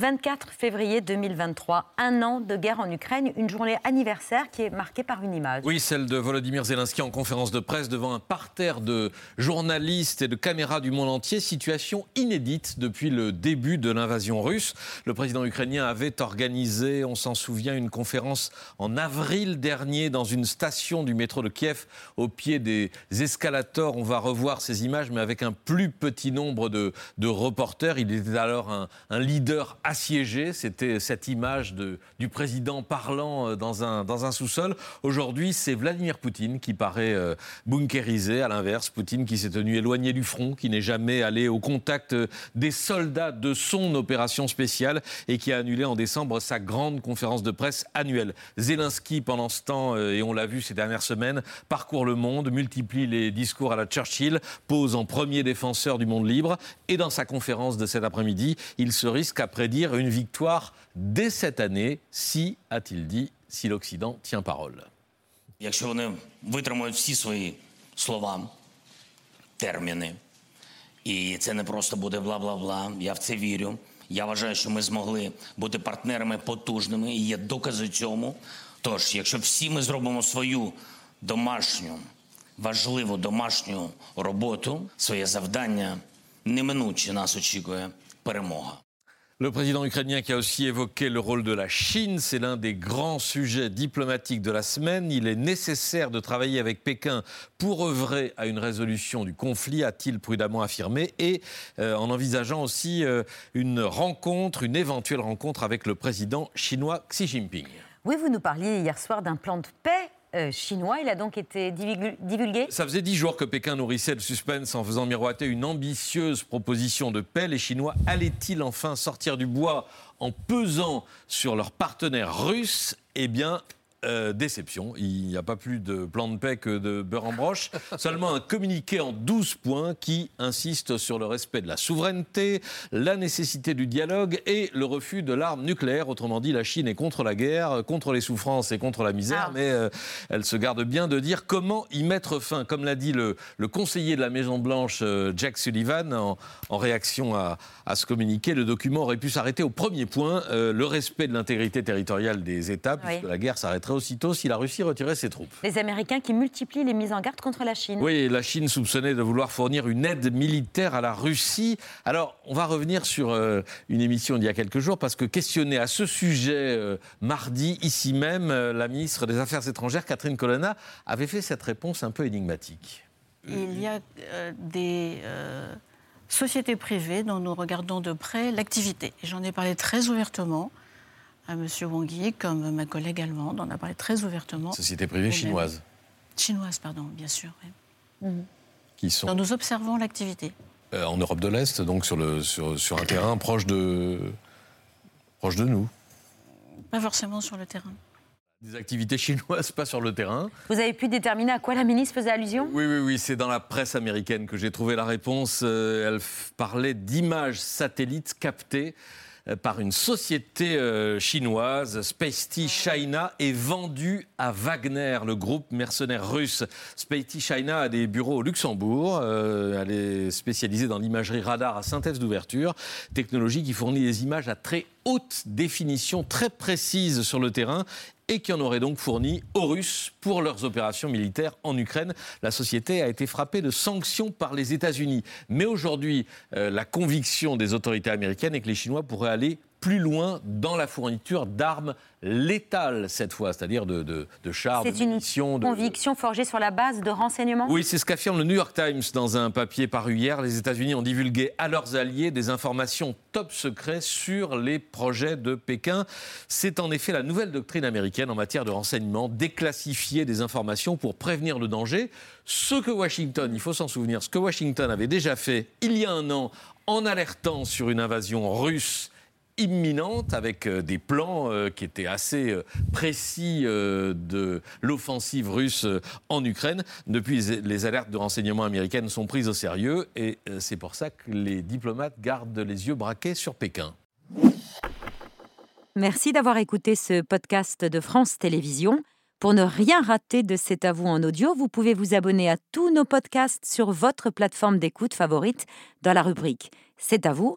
24 février 2023, un an de guerre en Ukraine, une journée anniversaire qui est marquée par une image. Oui, celle de Volodymyr Zelensky en conférence de presse devant un parterre de journalistes et de caméras du monde entier, situation inédite depuis le début de l'invasion russe. Le président ukrainien avait organisé, on s'en souvient, une conférence en avril dernier dans une station du métro de Kiev au pied des escalators. On va revoir ces images, mais avec un plus petit nombre de, reporters. Il était alors un, un leader assiégé. C'était cette image de, du président parlant euh, dans un, dans un sous-sol. Aujourd'hui, c'est Vladimir Poutine qui paraît euh, bunkérisé. À l'inverse, Poutine qui s'est tenu éloigné du front, qui n'est jamais allé au contact euh, des soldats de son opération spéciale et qui a annulé en décembre sa grande conférence de presse annuelle. Zelensky, pendant ce temps, et on l'a vu ces dernières semaines, parcourt le monde, multiplie les discours à la Churchill, pose en premier défenseur du monde libre et dans sa conférence de cet après-midi, il se risque à prédire une victoire dès cette année, si, a-t-il dit, si l'Occident tient parole. Якщо вони витримують всі свої слова, терміни, і це не просто буде бла-бла-бла, я в це вірю. Я вважаю, що ми змогли бути партнерами потужними і є докази цьому. Тож, якщо всі ми зробимо свою домашню, важливу домашню роботу, своє завдання неминуче нас очікує перемога. Le président ukrainien qui a aussi évoqué le rôle de la Chine, c'est l'un des grands sujets diplomatiques de la semaine. Il est nécessaire de travailler avec Pékin pour œuvrer à une résolution du conflit, a-t-il prudemment affirmé, et euh, en envisageant aussi euh, une rencontre, une éventuelle rencontre avec le président chinois Xi Jinping. Oui, vous nous parliez hier soir d'un plan de paix euh, chinois. Il a donc été divulgué. Ça faisait dix jours que Pékin nourrissait le suspense en faisant miroiter une ambitieuse proposition de paix. Les Chinois allaient-ils enfin sortir du bois en pesant sur leurs partenaires russes? Eh bien, euh, déception. Il n'y a pas plus de plan de paix que de beurre en broche. Seulement un communiqué en 12 points qui insiste sur le respect de la souveraineté, la nécessité du dialogue et le refus de l'arme nucléaire. Autrement dit, la Chine est contre la guerre, contre les souffrances et contre la misère, ah. mais euh, elle se garde bien de dire comment y mettre fin. Comme l'a dit le, conseiller de la Maison-Blanche, euh, Jack Sullivan, en, réaction à, ce communiqué, le document aurait pu s'arrêter au premier point, le respect de l'intégrité territoriale des États, puisque la guerre s'arrêterait aussitôt si la Russie retirait ses troupes. Les Américains qui multiplient les mises en garde contre la Chine. Oui, la Chine soupçonnée de vouloir fournir une aide militaire à la Russie. Alors, on va revenir sur euh, une émission d'il y a quelques jours, parce que questionnée à ce sujet euh, mardi, ici même, euh, la ministre des Affaires étrangères, Catherine Colonna, avait fait cette réponse un peu énigmatique. Il y a des sociétés privées dont nous regardons de près l'activité. J'en ai parlé très ouvertement à M. Wang Yi, comme ma collègue allemande en a parlé très ouvertement. Société privée chinoise. Chinoise, pardon, bien sûr. Mhm. Qui sont... nous observons l'activité. Euh, en Europe de l'Est, donc sur, le, sur, sur, un terrain proche de, proche de nous Pas forcément sur le terrain. Des activités chinoises, pas sur le terrain. Vous avez pu déterminer à quoi la ministre faisait allusion? Oui, oui, oui, c'est dans la presse américaine que j'ai trouvé la réponse. Euh, elle parlait d'images satellites captées euh, par une société euh, chinoise, Spacety China, est vendue à Wagner, le groupe mercenaire russe. Spacety China a des bureaux au Luxembourg. Euh, elle est spécialisée dans l'imagerie radar à synthèse d'ouverture, technologie qui fournit des images à très haute définition, très précises sur le terrain et qui en aurait donc fourni aux Russes pour leurs opérations militaires en Ukraine. La société a été frappée de sanctions par les États-Unis. Mais aujourd'hui, euh, la conviction des autorités américaines est que les Chinois pourraient aller plus loin dans la fourniture d'armes létales cette fois, c'est-à-dire de, de, de chars, de munitions. C'est une conviction forgée sur la base de renseignements? Oui, c'est ce qu'affirme le New York Times dans un papier paru hier. Les États-Unis ont divulgué à leurs alliés des informations top secrets sur les projets de Pékin. C'est en effet la nouvelle doctrine américaine en matière de renseignement, déclassifier des informations pour prévenir le danger. Ce que Washington, il faut s'en souvenir, ce que Washington avait déjà fait il y a un an en alertant sur une invasion russe imminente avec euh, des plans euh, qui étaient assez euh, précis de l'offensive russe en Ukraine. Depuis, les alertes de renseignement américaines sont prises au sérieux et c'est pour ça que les diplomates gardent les yeux braqués sur Pékin. Merci d'avoir écouté ce podcast de France Télévisions. Pour ne rien rater de cet à vous en audio, vous pouvez vous abonner à tous nos podcasts sur votre plateforme d'écoute favorite dans la rubrique C'est à vous